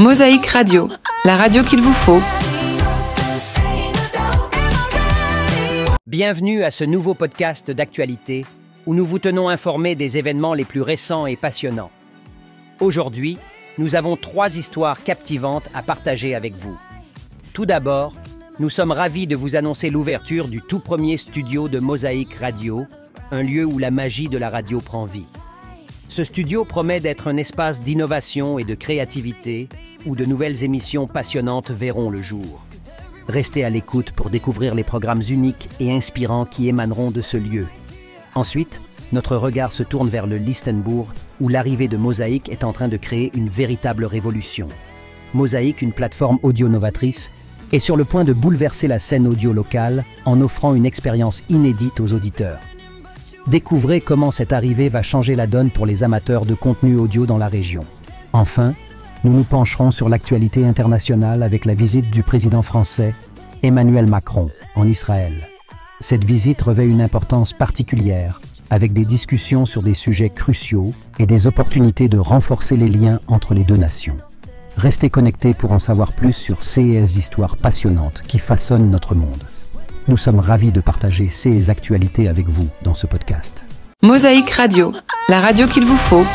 Mosaïque Radio, la radio qu'il vous faut. Bienvenue à ce nouveau podcast d'actualité où nous vous tenons informés des événements les plus récents et passionnants. Aujourd'hui, nous avons trois histoires captivantes à partager avec vous. Tout d'abord, nous sommes ravis de vous annoncer l'ouverture du tout premier studio de Mosaïque Radio, un lieu où la magie de la radio prend vie. Ce studio promet d'être un espace d'innovation et de créativité où de nouvelles émissions passionnantes verront le jour. Restez à l'écoute pour découvrir les programmes uniques et inspirants qui émaneront de ce lieu. Ensuite, notre regard se tourne vers le Listenbourg où l'arrivée de Mosaïque est en train de créer une véritable révolution. Mosaïque, une plateforme audio novatrice, est sur le point de bouleverser la scène audio locale en offrant une expérience inédite aux auditeurs. Découvrez comment cette arrivée va changer la donne pour les amateurs de contenu audio dans la région. Enfin, nous nous pencherons sur l'actualité internationale avec la visite du président français Emmanuel Macron en Israël. Cette visite revêt une importance particulière avec des discussions sur des sujets cruciaux et des opportunités de renforcer les liens entre les deux nations. Restez connectés pour en savoir plus sur ces histoires passionnantes qui façonnent notre monde. Nous sommes ravis de partager ces actualités avec vous dans ce podcast. Mosaïque Radio, la radio qu'il vous faut.